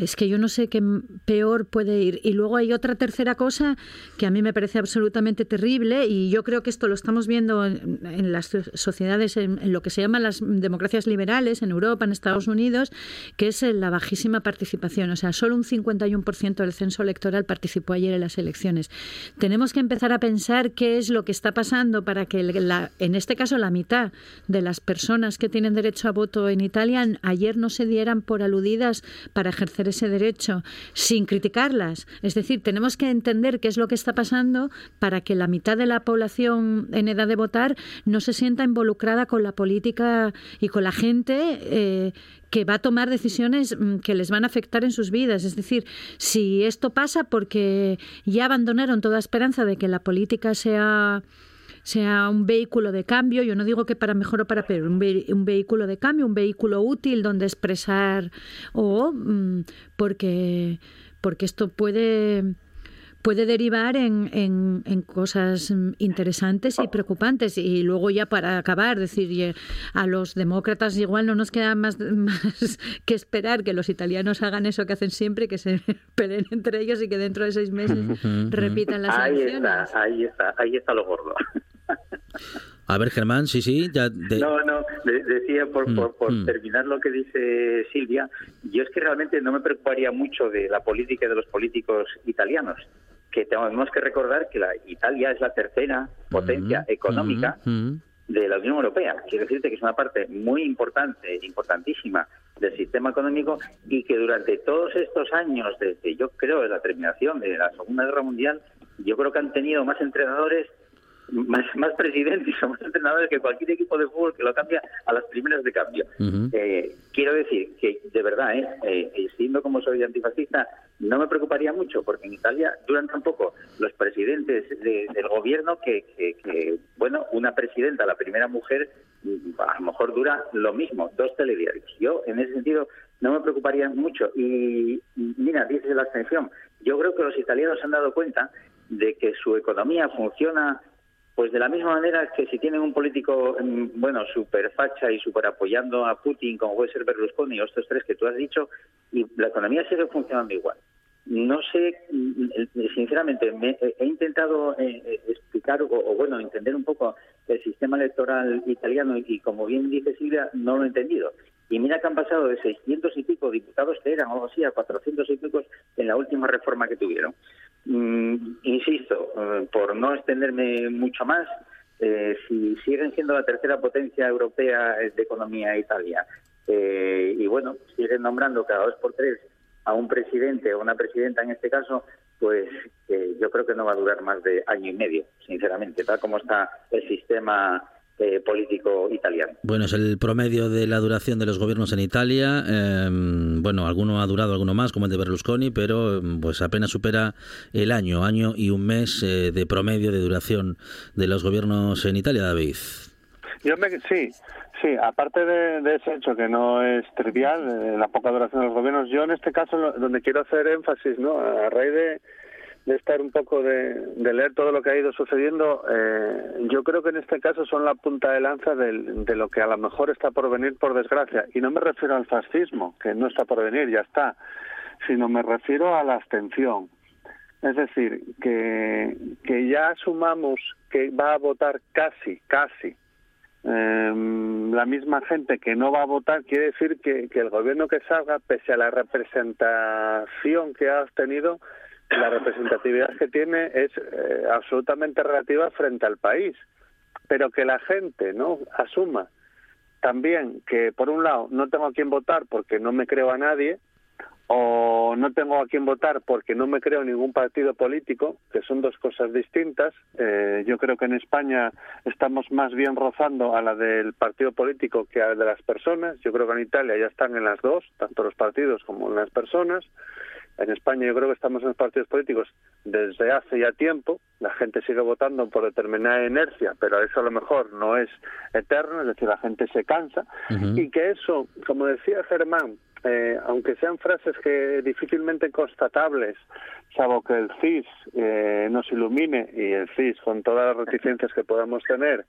Es que yo no sé qué peor puede ir. Y luego hay otra tercera cosa que a mí me parece absolutamente terrible y yo creo que esto lo estamos viendo en, las sociedades, en, lo que se llaman las democracias liberales, en Europa, en Estados Unidos, que es la bajísima participación. O sea, solo un 51% del censo electoral participó ayer en las elecciones. Tenemos que empezar a pensar qué es lo que está pasando para que, la, en este caso, la mitad de las personas que tienen derecho a voto en Italia ayer no se dieran por aludidas para ejercer ese derecho sin criticarlas. Es decir, tenemos que entender qué es lo que está pasando para que la mitad de la población en edad de votar no se sienta involucrada con la política y con la gente eh, que va a tomar decisiones mm, que les van a afectar en sus vidas. Es decir, si esto pasa porque ya abandonaron toda esperanza de que la política sea sea un vehículo de cambio, yo no digo que para mejor o para peor, un, un vehículo de cambio, un vehículo útil donde expresar o mm, porque, porque esto puede puede derivar en, en, cosas interesantes y preocupantes. Y luego ya para acabar, decir, a los demócratas igual no nos queda más, (laughs) más, que esperar que los italianos hagan eso que hacen siempre, que se (laughs) peleen entre ellos y que dentro de seis meses (laughs) repitan las ahí. Está, ahí está, ahí está lo gordo. A ver, Germán, sí, sí. Ya No, no, decía por, Mm, por, por mm. terminar lo que dice Silvia, yo es que realmente no me preocuparía mucho de la política de los políticos italianos, que tenemos que recordar que la Italia es la tercera potencia Mm, económica mm, mm. de la Unión Europea. Quiero decirte que es una parte muy importante, importantísima del sistema económico y que durante todos estos años, desde yo creo de la terminación de la Segunda Guerra Mundial, yo creo que han tenido más entrenadores, más, más presidentes (laughs) o más entrenadores que cualquier equipo de fútbol que lo cambia a las primeras de cambio. Eh, quiero decir que, de verdad, ¿eh? Eh, siendo como soy antifascista, no me preocuparía mucho, porque en Italia duran tan poco los presidentes de- del gobierno que, que- que, bueno, una presidenta, la primera mujer, mm, a lo mejor dura lo mismo, dos telediarios. Yo, en ese sentido, no me preocuparía mucho. Y y mira, dices la abstención. Yo creo que los italianos se han dado cuenta de que su economía funciona pues de la misma manera que si tienen un político, mm, bueno, súper facha y súper apoyando a Putin, como puede ser Berlusconi o estos tres que tú has dicho, y la economía sigue funcionando igual. No sé, mm, eh, sinceramente, me- he he intentado eh, eh, explicar o, o, bueno, entender un poco el sistema electoral italiano y, como bien dice Silvia, no lo he entendido. Y mira que han pasado de 600 y pico diputados que eran, o así, a 400 y pico en la última reforma que tuvieron. Mm, insisto, eh, por no extenderme mucho más, eh, si siguen siendo la tercera potencia europea de economía Italia, eh, y bueno, siguen nombrando cada dos por tres a un presidente o una presidenta en este caso, pues eh, yo creo que no va a durar más de año y medio, sinceramente, tal como está el sistema eh, político italiano. Bueno, es el promedio de la duración de los gobiernos en Italia. Eh, bueno, alguno ha durado, alguno más, como el de Berlusconi, pero eh, pues apenas supera el año, año y un mes eh, de promedio de duración de los gobiernos en Italia, David. Yo me, sí, sí, aparte de, de ese hecho que no es trivial, eh, la poca duración de los gobiernos, yo en este caso lo- donde quiero hacer énfasis, ¿no? A raíz de, de estar un poco de, de, leer todo lo que ha ido sucediendo, eh, yo creo que en este caso son la punta de lanza del, de lo que a lo mejor está por venir, por desgracia. Y no me refiero al fascismo, que no está por venir, ya está, sino me refiero a la abstención. Es decir, que, que ya asumamos que va a votar casi, casi eh, la misma gente que no va a votar, quiere decir que, que el gobierno que salga, pese a la representación que ha obtenido, (laughs) la representatividad que tiene es eh, absolutamente relativa frente al país, pero que la gente no asuma también que por un lado no tengo a quién votar porque no me creo a nadie o no tengo a quién votar porque no me creo ningún partido político, que son dos cosas distintas. Eh, yo creo que en España estamos más bien rozando a la del partido político que a la de las personas. Yo creo que en Italia ya están en las dos, tanto los partidos como en las personas. En España yo creo que estamos en los partidos políticos desde hace ya tiempo. La gente sigue votando por determinada inercia, pero eso a lo mejor no es eterno, es decir, la gente se cansa. Y que eso, como decía Germán, eh, aunque sean frases que difícilmente constatables, salvo que el CIS eh, nos ilumine y el CIS con todas las reticencias que podamos tener,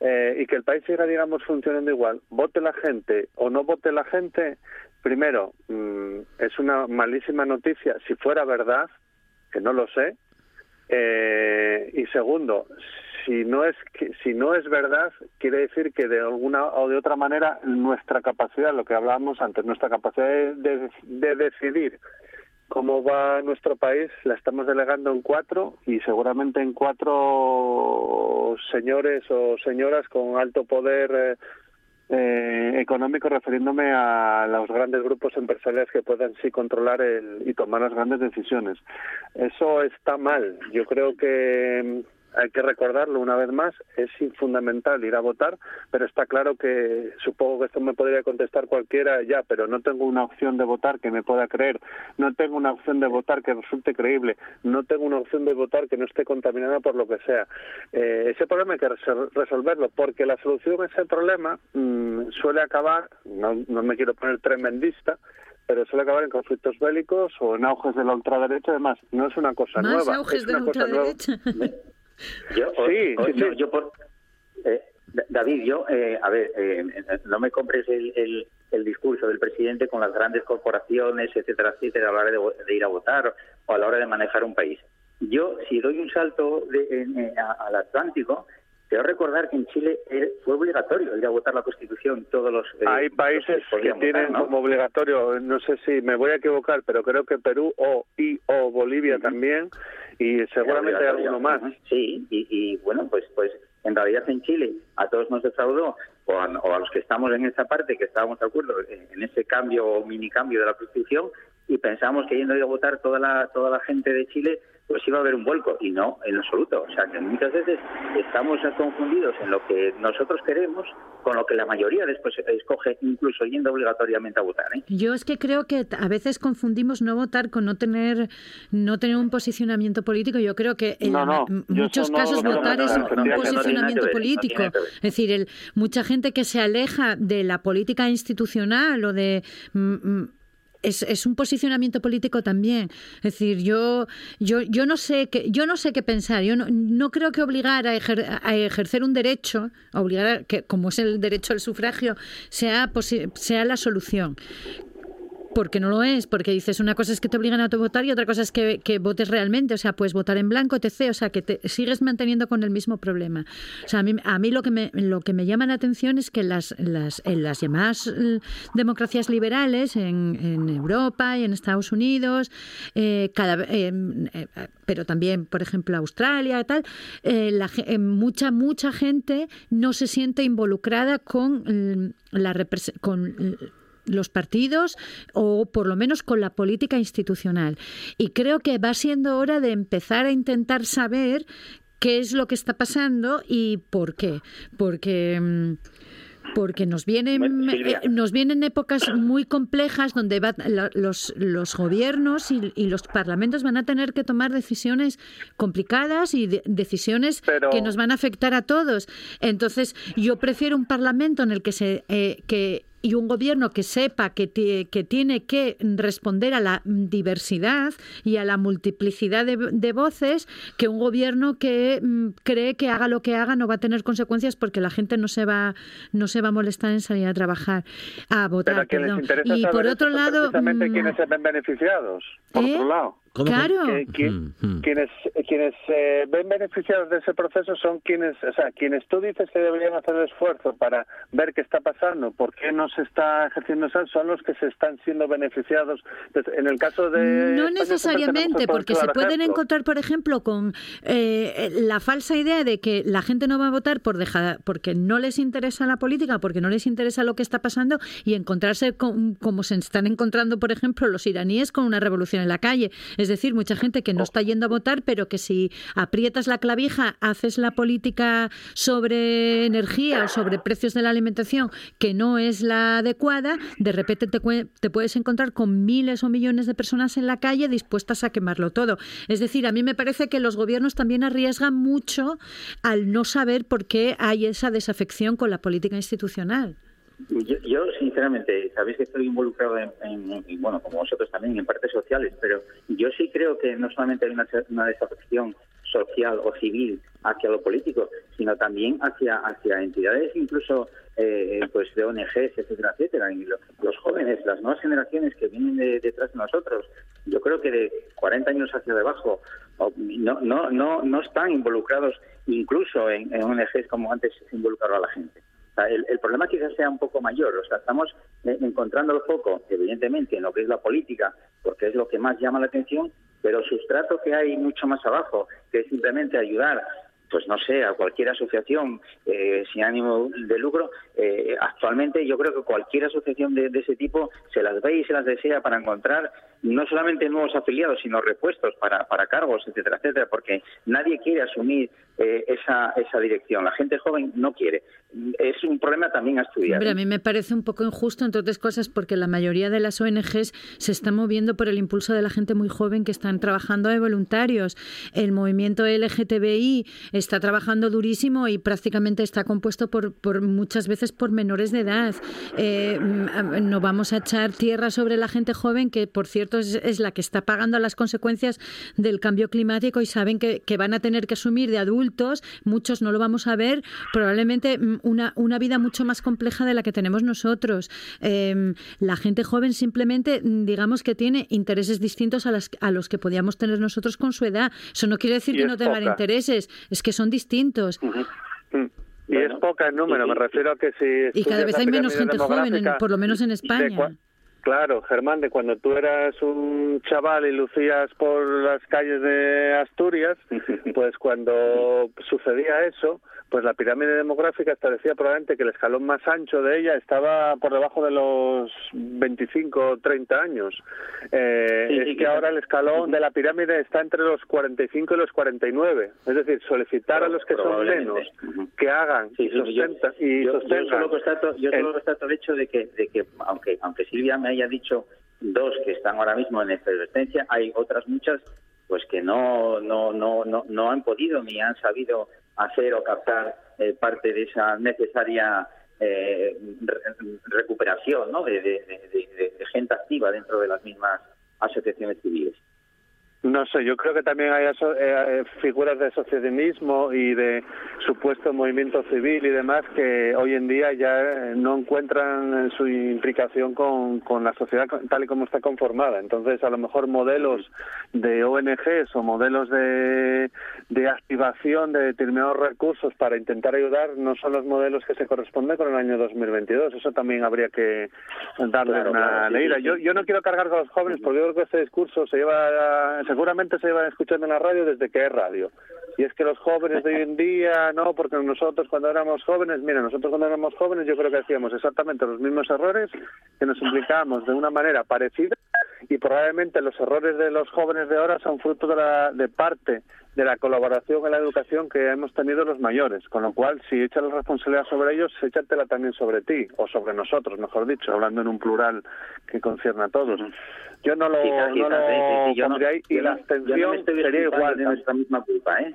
eh, y que el país siga, digamos, funcionando igual, vote la gente o no vote la gente, primero, mm, es una malísima noticia si fuera verdad, que no lo sé, eh, y segundo, si no es si no es verdad quiere decir que de alguna o de otra manera nuestra capacidad lo que hablábamos antes nuestra capacidad de, de, decidir cómo va nuestro país la estamos delegando en cuatro y seguramente en cuatro señores o señoras con alto poder eh, eh, económico refiriéndome a los grandes grupos empresariales que puedan sí controlar el, y tomar las grandes decisiones. Eso está mal. Yo creo que hay que recordarlo una vez más, es fundamental ir a votar, pero está claro que supongo que esto me podría contestar cualquiera ya, pero no tengo una opción de votar que me pueda creer, no tengo una opción de votar que resulte creíble, no tengo una opción de votar que no esté contaminada por lo que sea. Eh, ese problema hay que resolverlo, porque la solución a ese problema mmm, suele acabar, no, no me quiero poner tremendista, pero suele acabar en conflictos bélicos o en auges de la ultraderecha, además, no es una cosa Más nueva. auges es de la una cosa nueva. Yo, Sí, o- sí, no, sí. yo por, eh, Da- David, yo, eh, a ver, eh, no me compres el, el, el discurso del presidente con las grandes corporaciones, etcétera, etcétera, a la hora de, de ir a votar o a la hora de manejar un país. Yo, si doy un salto de- en- eh, a- al Atlántico, quiero recordar que en Chile eh, fue obligatorio ir a votar la Constitución todos los... eh, Hay los países que podían votar, tienen ¿no? como obligatorio, no sé si me voy a equivocar, pero creo que Perú o y o Bolivia también y seguramente hay alguno más. Ujú, Sí, y, y, bueno, pues pues en realidad en Chile a todos nos defraudó, o a, o a los que estamos en esa parte, que estábamos de acuerdo en, en ese cambio o mini cambio de la Constitución, y pensamos que yendo a votar toda la, toda la gente de Chile, pues iba a haber un vuelco, y no, en absoluto. O sea, que muchas veces estamos confundidos en lo que nosotros queremos con lo que la mayoría después escoge, incluso yendo obligatoriamente a votar. ¿eh? Yo es que creo que a veces confundimos no votar con no tener no tener un posicionamiento político. Yo creo que en No, no, muchos casos no votar es un posicionamiento ver, político. Es decir, el, mucha gente que se aleja de la política institucional o de mm, mm, es, es un posicionamiento político también. Es decir, yo yo yo no sé qué yo no sé qué pensar. Yo no, no creo que obligar a, ejer- a ejercer un derecho, obligar a, que como es el derecho al sufragio, sea sea la solución porque no lo es, porque dices una cosa es que te obligan a votar y otra cosa es que, que votes realmente, o sea, puedes votar en blanco, etc., o sea, que te sigues manteniendo con el mismo problema. O sea, a mí, a mí lo, que me, lo que me llama la atención es que las, las, en las llamadas eh, democracias liberales en, en Europa y en Estados Unidos, eh, cada, ve- eh, pero también, por ejemplo, Australia y tal, eh, la eh, mucha, mucha gente no se siente involucrada con mm, la con los partidos o por lo menos con la política institucional. Y creo que va siendo hora de empezar a intentar saber qué es lo que está pasando y por qué. Porque mm, porque nos vienen Bueno, eh, nos vienen épocas muy complejas donde va- la- los, los gobiernos y, y los parlamentos van a tener que tomar decisiones complicadas y de- decisiones Pero- que nos van a afectar a todos. Entonces, yo prefiero un parlamento en el que se eh, que y un gobierno que sepa que, que tiene que responder a la diversidad y a la multiplicidad de, voces que un gobierno que mm, cree que haga lo que haga no va a tener consecuencias porque la gente no se va no se va a molestar en salir a trabajar a votar y por otro lado mm, quiénes se ven beneficiados por ¿Eh? otro lado Claro. Mm, mm. quienes quienes eh, ven beneficiados de ese proceso son quienes, o sea, quienes tú dices que deberían hacer el esfuerzo para ver qué está pasando, por qué no se está ejerciendo eso, son los que se están siendo beneficiados. En el caso de no necesariamente, porque se pueden encontrar, por ejemplo, con eh, la falsa idea de que la gente no va a votar por dejar, porque no les interesa la política, porque no les interesa lo que está pasando y encontrarse con, como se están encontrando, por ejemplo, los iraníes con una revolución en la calle. Es decir, mucha gente que no está yendo a votar, pero que si aprietas la clavija, haces la política sobre energía o sobre precios de la alimentación que no es la adecuada, de repente te, te puedes encontrar con miles o millones de personas en la calle dispuestas a quemarlo todo. Es decir, a mí me parece que los gobiernos también arriesgan mucho al no saber por qué hay esa desafección con la política institucional. Yo, sinceramente, sabéis que estoy involucrado en, bueno, como vosotros también, en partes sociales, pero yo sí creo que no solamente hay una, desafección social o civil hacia lo político, sino también hacia hacia entidades incluso eh, pues de ONGs, etcétera, etcétera. Y los jóvenes, las nuevas generaciones que vienen detrás de nosotros, yo creo que de 40 años hacia debajo no no no no están involucrados incluso en, en ONGs como antes se involucraba la gente el, problema quizás sea un poco mayor. O sea, estamos eh, encontrando el foco, evidentemente, en lo que es la política, porque es lo que más llama la atención, pero el sustrato que hay mucho más abajo, que es simplemente ayudar pues no sé, a cualquier asociación eh, sin ánimo de lucro, eh, actualmente yo creo que cualquier asociación de, ese tipo se las ve y se las desea para encontrar no solamente nuevos afiliados, sino repuestos para, para cargos, etcétera, etcétera, porque nadie quiere asumir eh, esa, esa dirección. La gente joven no quiere. Es un problema también a estudiar. A mí me parece un poco injusto, entre otras cosas, porque la mayoría de las ONGs se están moviendo por el impulso de la gente muy joven que están trabajando de voluntarios. El movimiento LGTBI está trabajando durísimo y prácticamente está compuesto por, por muchas veces por menores de edad. Eh, mm, no vamos a echar tierra sobre la gente joven, que por cierto es, la que está pagando las consecuencias del cambio climático y saben que, que van a tener que asumir de adultos, muchos no lo vamos a ver, probablemente mm, una, una vida mucho más compleja de la que tenemos nosotros. Em, la gente joven simplemente, mm, digamos que tiene intereses distintos a, las, a los que podíamos tener nosotros con su edad. Eso no quiere decir que no tengan intereses, es que son distintos. Mm. Y es poca en número, me refiero a que si... Y cada vez hay menos gente joven, por lo menos en España. Claro, Germán, de cuando tú eras un chaval y lucías por las calles de Asturias, (laughs) pues cuando sucedía eso, pues la pirámide demográfica establecía probablemente que el escalón más ancho de ella estaba por debajo de los 25 o 30 años. Eh, es que ahora el escalón de la pirámide está entre los 45 y los 49. Es decir, solicitar a los que son menos que hagan y, sostentan, y sostengan. Yo solo constato, yo solo constato el hecho de que, de que aunque, aunque Silvia me haya dicho dos que están ahora mismo en efervescencia, hay otras muchas pues que no, no, no, no, no han podido ni han sabido hacer o captar eh, parte de esa necesaria eh, recuperación ¿no? de, gente activa dentro de las mismas asociaciones civiles. No sé, yo creo que también hay eh, figuras de asociacionismo y de supuesto movimiento civil y demás que hoy en día ya no encuentran su implicación con, con la sociedad tal y como está conformada. Entonces, a lo mejor modelos de ONGs o modelos de, de activación de determinados recursos para intentar ayudar no son los modelos que se corresponden con el año 2022. Eso también habría que darle una leída. Yo, yo no quiero cargar con los jóvenes porque yo creo que este discurso se lleva seguramente se iban escuchando en la radio desde que es radio. Y es que los jóvenes de hoy en día, no, porque nosotros cuando éramos jóvenes, mira, nosotros cuando éramos jóvenes yo creo que hacíamos exactamente los mismos errores, que nos implicábamos de una manera parecida y probablemente los errores de los jóvenes de ahora son fruto de, la, de parte de la colaboración en la educación que hemos tenido los mayores, con lo cual si echas la responsabilidad sobre ellos, échatela también sobre ti, o sobre nosotros, mejor dicho, hablando en un plural que concierne a todos. Yo no lo, no lo y la abstención sería igual. De nuestra misma culpa, ¿eh?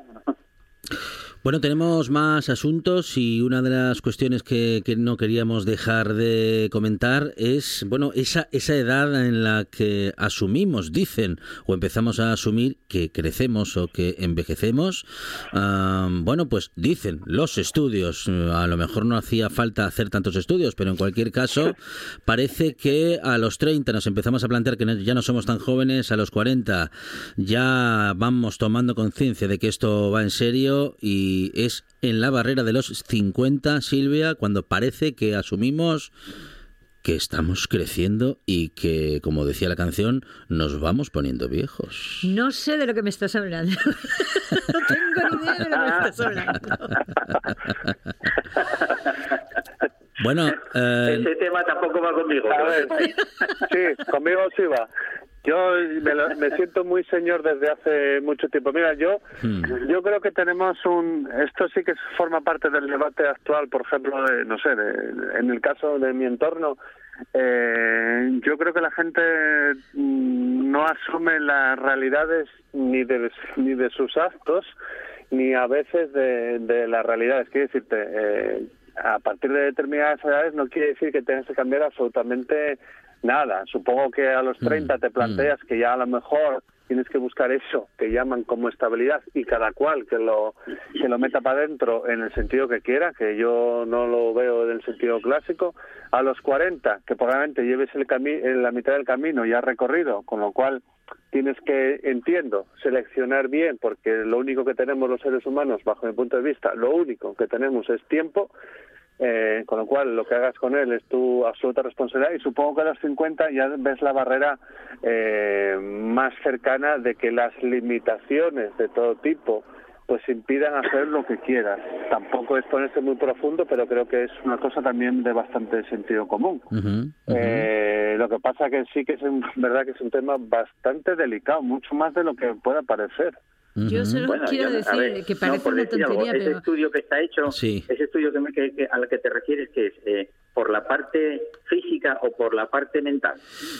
(laughs) Bueno, tenemos más asuntos y una de las cuestiones que, que, no queríamos dejar de comentar es, bueno, esa, esa edad en la que asumimos, dicen, o empezamos a asumir que crecemos o que envejecemos. bueno, pues dicen los estudios, a lo mejor no hacía falta hacer tantos estudios, pero en cualquier caso (laughs) parece que a los 30 nos empezamos a plantear que ya no somos tan jóvenes, a los 40 ya vamos tomando conciencia de que esto va en serio y es en la barrera de los 50, Silvia, cuando parece que asumimos que estamos creciendo y que, como decía la canción, nos vamos poniendo viejos. No sé de lo que me estás hablando. (laughs) no tengo ni idea de lo que me estás hablando. Bueno, eh... ese tema tampoco va conmigo. A ver, sí, conmigo sí va. Yo me, siento muy señor desde hace mucho tiempo. Mira, yo hmm. yo creo que tenemos un... Esto sí que forma parte del debate actual, por ejemplo, de, no sé, en el caso de mi entorno, eh, yo creo que la gente mm, no asume las realidades ni de, ni de sus actos, ni a veces de, de las realidades. Quiero decirte, eh, a partir de determinadas edades no quiere decir que tengas que cambiar absolutamente nada. Supongo que a los 30 mm, te planteas mm. que ya a lo mejor tienes que buscar eso que llaman como estabilidad y cada cual que lo que lo meta para adentro en el sentido que quiera, que yo no lo veo en el sentido clásico. A los 40, que probablemente lleves el en la mitad del camino ya recorrido, con lo cual tienes que, entiendo, seleccionar bien, porque lo único que tenemos los seres humanos, bajo mi punto de vista, lo único que tenemos es tiempo, eh, con lo cual lo que hagas con él es tu absoluta responsabilidad y supongo que a los 50 ya ves la barrera eh, más cercana de que las limitaciones de todo tipo pues impidan hacer lo que quieras. Tampoco es ponerse muy profundo, pero creo que es una cosa también de bastante sentido común. Eh, lo que pasa que sí que es verdad que es un tema bastante delicado, mucho más de lo que pueda parecer. Yo solo quiero decir que parece una tontería, Ese estudio que está hecho, ese estudio que, al que te refieres, que es eh, por la parte física o por la parte mental.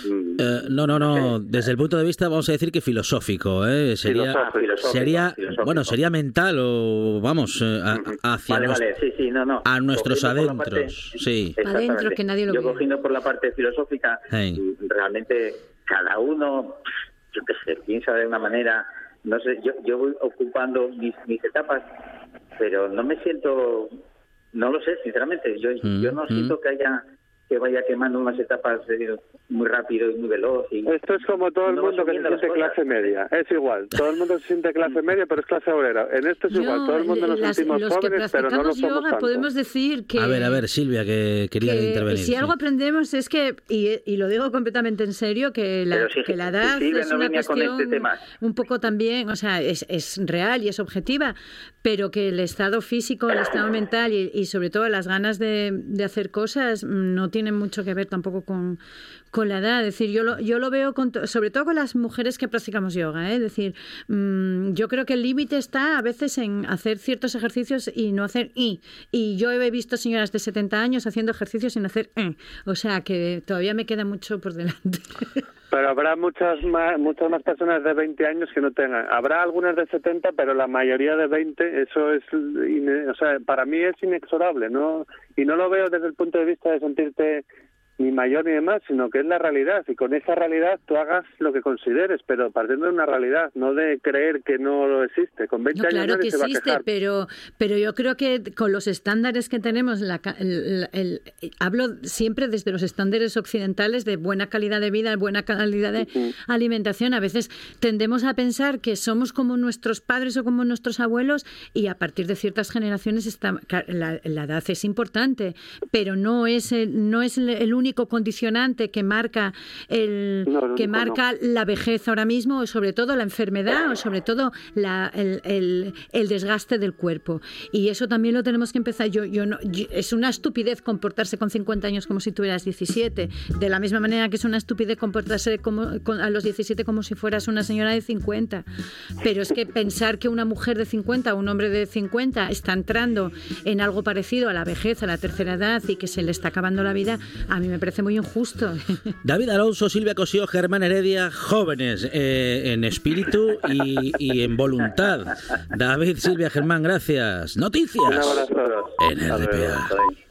Mm. Eh, no, no, no. Desde el punto de vista, vamos a decir que filosófico, ¿eh? Sería, sería, bueno, sería mental o vamos eh, hacia vale, vale. Sí, sí, no, no. a nuestros adentros, sí. Adentro que nadie lo Yo cogiendo por la parte filosófica, mm, realmente cada uno, yo qué sé, piensa de una manera no sé, yo, yo voy ocupando mis, mis etapas, pero no me siento, no lo sé, sinceramente, yo, yo no mm, siento mm. que haya que vaya quemando unas etapas muy rápido y muy veloz. Y Esto es como todo el mundo que se siente clase media. Es igual. Todo el mundo se siente clase media, pero es clase obrera. En esto es igual. Todo el mundo nos sentimos jóvenes, pero no lo somos yoga, podemos decir que... A ver, a ver, Silvia, que quería intervenir. Si algo aprendemos es que, y, lo digo completamente en serio, que la, que la edad es una cuestión este un poco también, o sea, es, es real y es objetiva, pero que el estado físico, el estado mental y, y sobre todo las ganas de, de hacer cosas no tienen tiene mucho que ver tampoco con, con la edad. Es decir, yo lo, yo lo veo con, sobre todo con las mujeres que practicamos yoga. ¿eh? Es decir, mm, yo creo que el límite está a veces en hacer ciertos ejercicios y no hacer y. Y yo he visto señoras de 70 años haciendo ejercicios sin hacer eh. O sea que todavía me queda mucho por delante. (laughs) Pero habrá muchas más, muchas más personas de 20 años que no tengan. Habrá algunas de 70, pero la mayoría de 20, eso es, o sea, para mí es inexorable, ¿no? Y no lo veo desde el punto de vista de sentirte ni mayor ni demás, sino que es la realidad. Y con esa realidad tú hagas lo que consideres, pero partiendo de una realidad, no de creer que no lo existe. Con 20 años claro que existe, pero, pero yo creo que con los estándares que tenemos, la, el, hablo siempre desde los estándares occidentales de buena calidad de vida, buena calidad de alimentación. A veces tendemos a pensar que somos como nuestros padres o como nuestros abuelos y a partir de ciertas generaciones está, la, la edad es importante, pero no es el, no es el único condicionante que marca el que marca la vejez ahora mismo, o sobre todo la enfermedad, o sobre todo la, el, el, desgaste del cuerpo. Y eso también lo tenemos que empezar. Yo, yo, no, es una estupidez comportarse con 50 años como si tuvieras 17, de la misma manera que es una estupidez comportarse como, a los 17 como si fueras una señora de 50. Pero es que pensar que una mujer de 50 o un hombre de 50 está entrando en algo parecido a la vejez, a la tercera edad y que se le está acabando la vida, a mí me me parece muy injusto. (laughs) David Alonso, Silvia Cosío, Germán Heredia, jóvenes eh, en espíritu y, y, en voluntad. David, Silvia, Germán, gracias. Noticias Un abrazo. en RPA.